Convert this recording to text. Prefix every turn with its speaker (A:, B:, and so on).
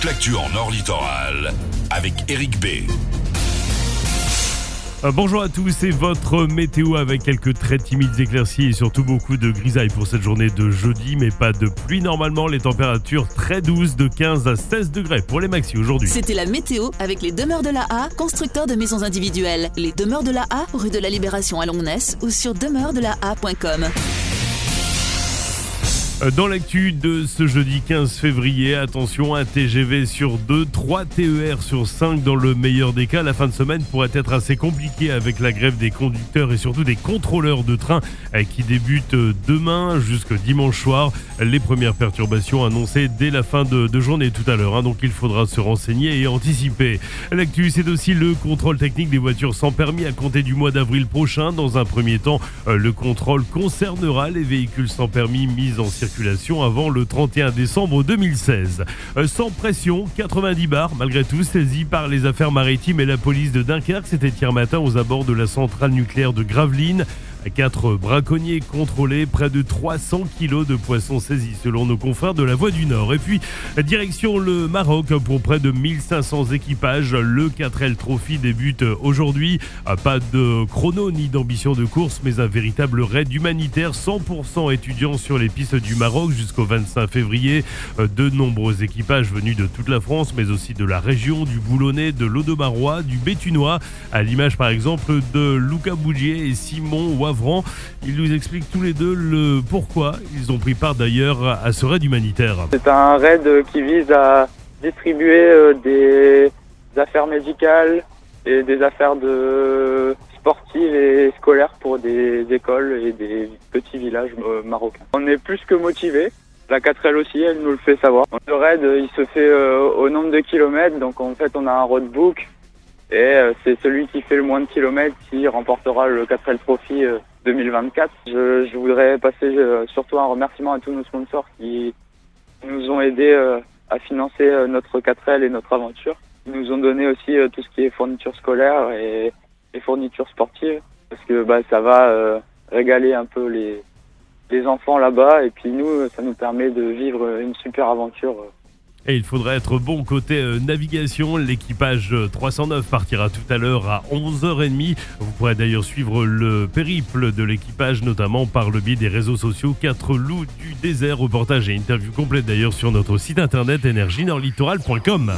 A: toute l'actu en Nord Littoral avec Eric B.
B: Euh, bonjour à tous, c'est votre météo avec quelques très timides éclaircies et surtout beaucoup de grisailles pour cette journée de jeudi, mais pas de pluie normalement. Les températures très douces de 15 à 16 degrés pour les maxi aujourd'hui.
C: C'était la météo avec les demeures de la A, constructeurs de maisons individuelles. Les demeures de la A, rue de la Libération à Longness ou sur demeuresdela-a.com.
B: Euh, Dans l'actu de ce jeudi 15 février, attention, un TGV sur 2, 3 TER sur 5 dans le meilleur des cas. La fin de semaine pourrait être assez compliquée avec la grève des conducteurs et surtout des contrôleurs de train euh, qui débute euh, demain jusqu'au dimanche soir. Les premières perturbations annoncées dès la fin de, journée tout à l'heure. hein. donc il faudra se renseigner et anticiper. L'actu, c'est aussi le contrôle technique des voitures sans permis à compter du mois d'avril prochain. Dans un premier temps, le contrôle concernera les véhicules sans permis mis en circulation avant le 31 décembre 2016. Euh, sans pression, 90 bars, malgré tout, saisis par les affaires maritimes et la police de Dunkerque. C'était hier matin aux abords de la centrale nucléaire de Gravelines. Quatre braconniers contrôlés, près de 300 kilos de poissons saisis selon nos confrères de la Voie du Nord. Et puis, direction le Maroc pour près de 1500 équipages. Le 4L Trophy débute aujourd'hui. Ah, Pas de chrono ni d'ambition de course, mais un véritable raid humanitaire 100% étudiants sur les pistes du Maroc jusqu'au 25 février. Euh, De nombreux équipages venus de toute la France, mais aussi de la région, du Boulonnais, de l'Audomarois, du Béthunois, à l'image par exemple de Luca Bougier et Simon Ils nous expliquent tous les deux le pourquoi ils ont pris part d'ailleurs à ce raid humanitaire.
D: C'est un raid qui vise à distribuer euh, des affaires médicales et des affaires de sportives et scolaires pour des écoles et des petits villages euh, marocains. On est plus que motivés. La 4L aussi, elle nous le fait savoir. Le raid, il se fait euh, au nombre de kilomètres, donc en fait on a un roadbook et euh, c'est celui qui fait le moins de kilomètres qui remportera le 4L Trophy euh, 2024. Je, je voudrais passer euh, surtout un remerciement à tous nos sponsors qui nous ont aidés euh, à financer euh, notre 4L et notre aventure. Ils nous ont donné aussi euh, tout ce qui est fourniture scolaire et, et fourniture sportive parce que bah, ça va euh, régaler un peu les, les enfants là-bas et puis nous, euh, ça nous permet de vivre une super aventure. Euh,
B: Et il faudrait être bon côté euh, navigation. L'équipage euh, 309 partira tout à l'heure à 11h30. Vous pourrez d'ailleurs suivre le périple de l'équipage, notamment par le biais des réseaux sociaux 4 loups du désert. Reportage et interview complète d'ailleurs sur notre site internet énergie-nord-littoral.com.